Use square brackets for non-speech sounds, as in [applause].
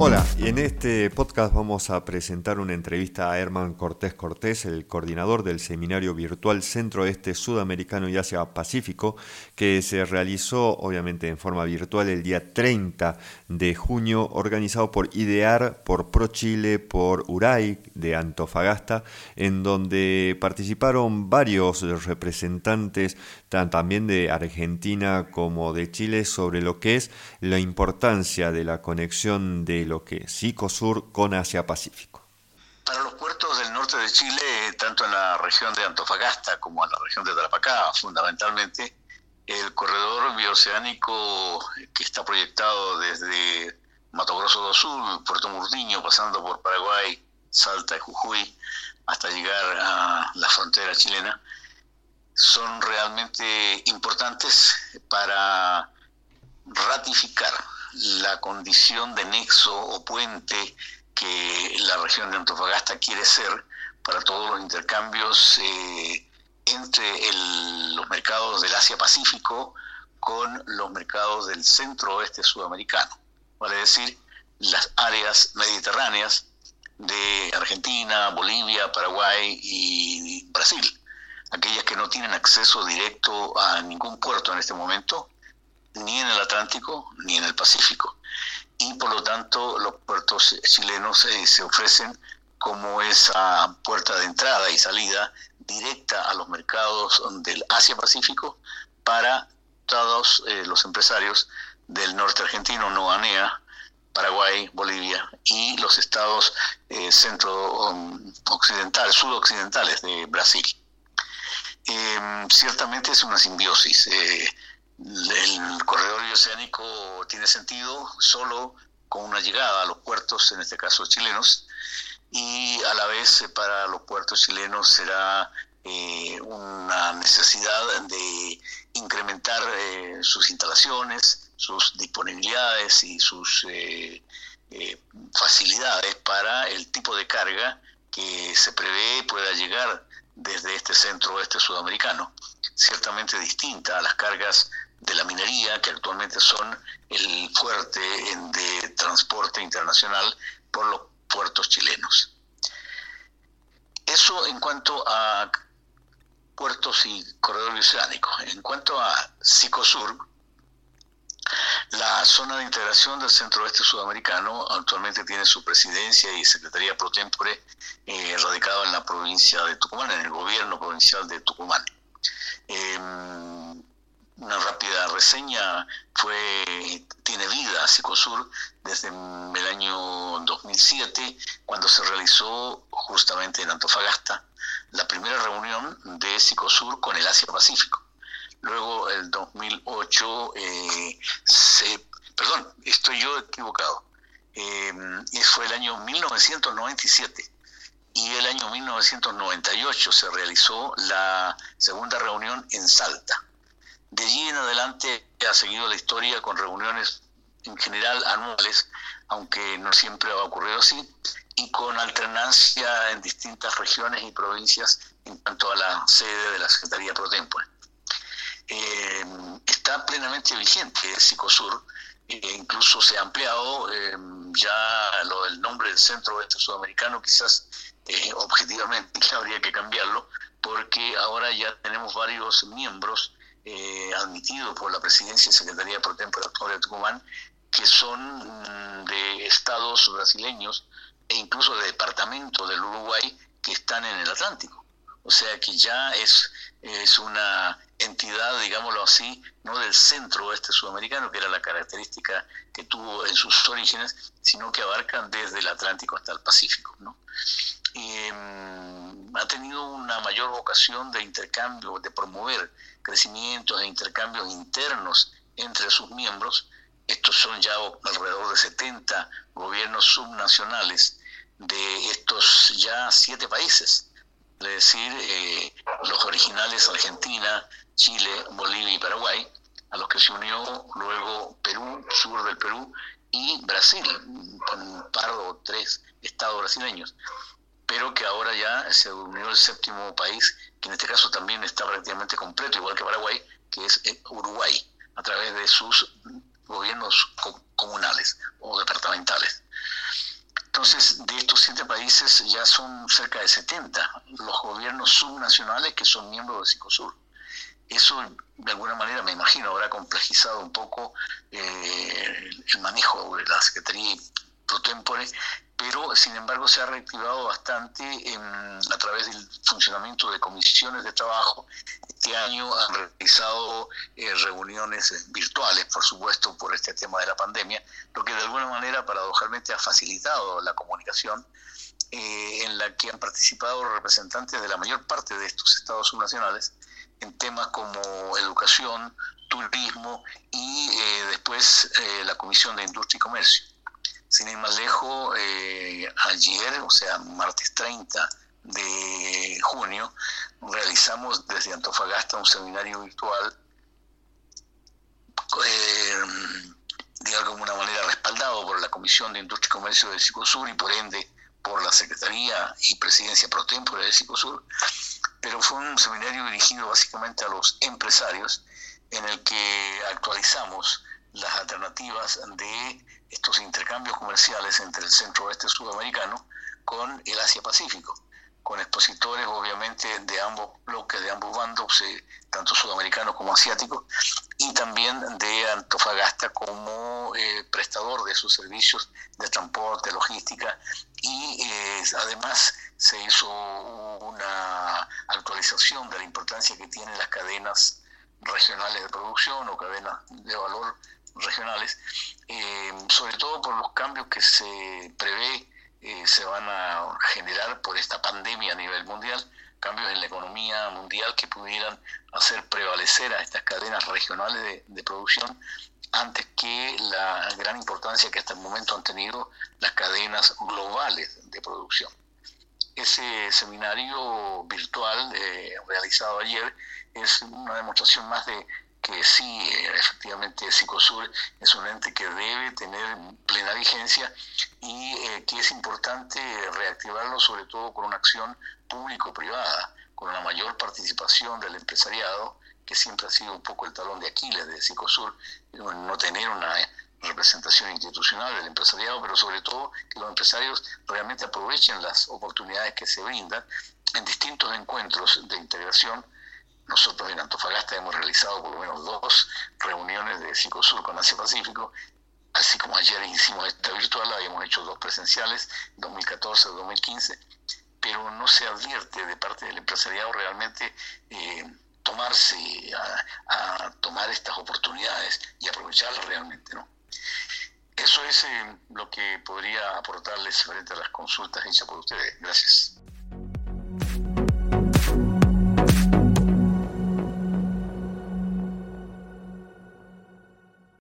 Hola, en este podcast vamos a presentar una entrevista a Herman Cortés Cortés, el coordinador del seminario virtual Centro-Este Sudamericano y Asia Pacífico, que se realizó obviamente en forma virtual el día 30 de junio, organizado por IDEAR, por ProChile, por URAI de Antofagasta, en donde participaron varios representantes también de Argentina como de Chile sobre lo que es la importancia de la conexión de lo que es con Asia Pacífico. Para los puertos del norte de Chile, tanto en la región de Antofagasta como en la región de Tarapacá, fundamentalmente, el corredor bioceánico que está proyectado desde Mato Grosso do Sul, Puerto Murdiño, pasando por Paraguay, Salta y Jujuy, hasta llegar a la frontera chilena, son realmente importantes para ratificar la condición de nexo o puente que la región de Antofagasta quiere ser para todos los intercambios eh, entre los mercados del Asia-Pacífico con los mercados del centro-oeste sudamericano, vale decir, las áreas mediterráneas de Argentina, Bolivia, Paraguay y Brasil aquellas que no tienen acceso directo a ningún puerto en este momento, ni en el Atlántico ni en el Pacífico. Y por lo tanto los puertos chilenos eh, se ofrecen como esa puerta de entrada y salida directa a los mercados del Asia-Pacífico para todos eh, los empresarios del norte argentino, Noanea, Paraguay, Bolivia y los estados eh, centro-occidentales, sudoccidentales de Brasil. Em, ciertamente es una simbiosis. El corredor oceánico tiene sentido solo con una llegada a los puertos, en este caso chilenos, y a la vez eh, para los puertos chilenos será eh, una necesidad de incrementar sus instalaciones, sus disponibilidades y sus facilidades para el tipo de carga que se prevé pueda llegar desde este centro oeste sudamericano, ciertamente distinta a las cargas de la minería, que actualmente son el fuerte de transporte internacional por los puertos chilenos. Eso en cuanto a puertos y corredor oceánico. En cuanto a Psicosur, la zona de integración del centro oeste sudamericano actualmente tiene su presidencia y secretaría pro tempore eh, radicado en la provincia de Tucumán, en el gobierno provincial de Tucumán. Em, una rápida reseña fue tiene vida Psicosur desde el año 2007 cuando se realizó justamente en Antofagasta la primera reunión de Psicosur con el Asia Pacífico Luego, el 2008, eh, se, perdón, estoy yo equivocado, eh, fue el año 1997 y el año 1998 se realizó la segunda reunión en Salta. De allí en adelante ha seguido la historia con reuniones en general anuales, aunque no siempre ha ocurrido así, y con alternancia en distintas regiones y provincias en cuanto a la sede de la Secretaría Pro Tempore. Eh, está plenamente vigente Psicosur, e incluso se ha ampliado eh, ya lo del nombre del Centro Oeste Sudamericano, quizás eh, objetivamente [laughs] habría que cambiarlo, porque ahora ya tenemos varios miembros admitidos por la Presidencia y Secretaría Pro Tempore de Tucumán, que son mm, de estados brasileños e incluso de departamentos del Uruguay que están en el Atlántico. O sea que ya es, es una entidad, digámoslo así, no del centro oeste sudamericano, que era la característica que tuvo en sus orígenes, sino que abarca desde el Atlántico hasta el Pacífico. ¿no? Mm, una mayor vocación de intercambio, de promover crecimientos e intercambios internos entre sus miembros. Estos son ya alrededor de 70 gobiernos subnacionales de estos ya siete países es decir, eh, los originales Argentina, Chile, Bolivia y Paraguay, a los que se unió luego Perú, sur del Perú, y Brasil, con un par o tres estados brasileños, pero que ahora ya se unió el séptimo país, que en este caso también está prácticamente completo, igual que Paraguay, que es eh, Uruguay, a través de sus gobiernos comunales o departamentales. Entonces, de estos siete países ya son cerca de 70 los gobiernos subnacionales que son miembros de Cicosur. Eso, de alguna manera, me imagino, habrá complejizado un poco eh, el manejo de la Secretaría pro tempore pero sin embargo se ha reactivado bastante a través del funcionamiento de comisiones de trabajo. Este año han realizado eh, reuniones eh, virtuales, por supuesto, por este tema de la pandemia, lo que de alguna manera paradojalmente ha facilitado la comunicación eh, en la que han participado representantes de la mayor parte de estos estados subnacionales en temas como educación, turismo y después la Comisión de Industria y Comercio. Sin ir más lejos, eh, ayer, o sea, martes 30 de junio, realizamos desde Antofagasta un seminario virtual, eh, de alguna manera respaldado por la Comisión de Industria y Comercio de Cicosur y por ende por la Secretaría y Presidencia pro tempore de Cicosur, pero fue un seminario dirigido básicamente a los empresarios en el que actualizamos las alternativas de estos intercambios comerciales entre el centro oeste sudamericano con el Asia Pacífico, con expositores obviamente de ambos bloques, de ambos bandos, eh, tanto sudamericanos como asiáticos, y también de Antofagasta como eh, prestador de sus servicios de transporte, logística, y eh, además se hizo una actualización de la importancia que tienen las cadenas regionales de producción o cadenas de valor regionales, eh, sobre todo por los cambios que se prevé eh, se van a generar por esta pandemia a nivel mundial, cambios en la economía mundial que pudieran hacer prevalecer a estas cadenas regionales de, producción antes que la gran importancia que hasta el momento han tenido las cadenas globales de producción. Ese seminario virtual eh, realizado ayer es una demostración más de que sí, efectivamente, Psicosur es un ente que debe tener plena vigencia y eh, que es importante reactivarlo sobre todo con una acción público-privada, con una mayor participación del empresariado, que siempre ha sido un poco el talón de Aquiles de Psicosur, no tener una representación institucional del empresariado, pero sobre todo que los empresarios realmente aprovechen las oportunidades que se brindan en distintos encuentros de integración nosotros en Antofagasta hemos realizado por lo menos dos reuniones de Psicosur con Asia Pacífico, así como ayer hicimos esta virtual, habíamos hecho dos presenciales, 2014 2015, pero no se advierte de parte del empresariado realmente eh, tomarse, a, tomar estas oportunidades y aprovecharlas realmente. Eso es eh, lo que podría aportarles frente a las consultas hechas por ustedes. Gracias.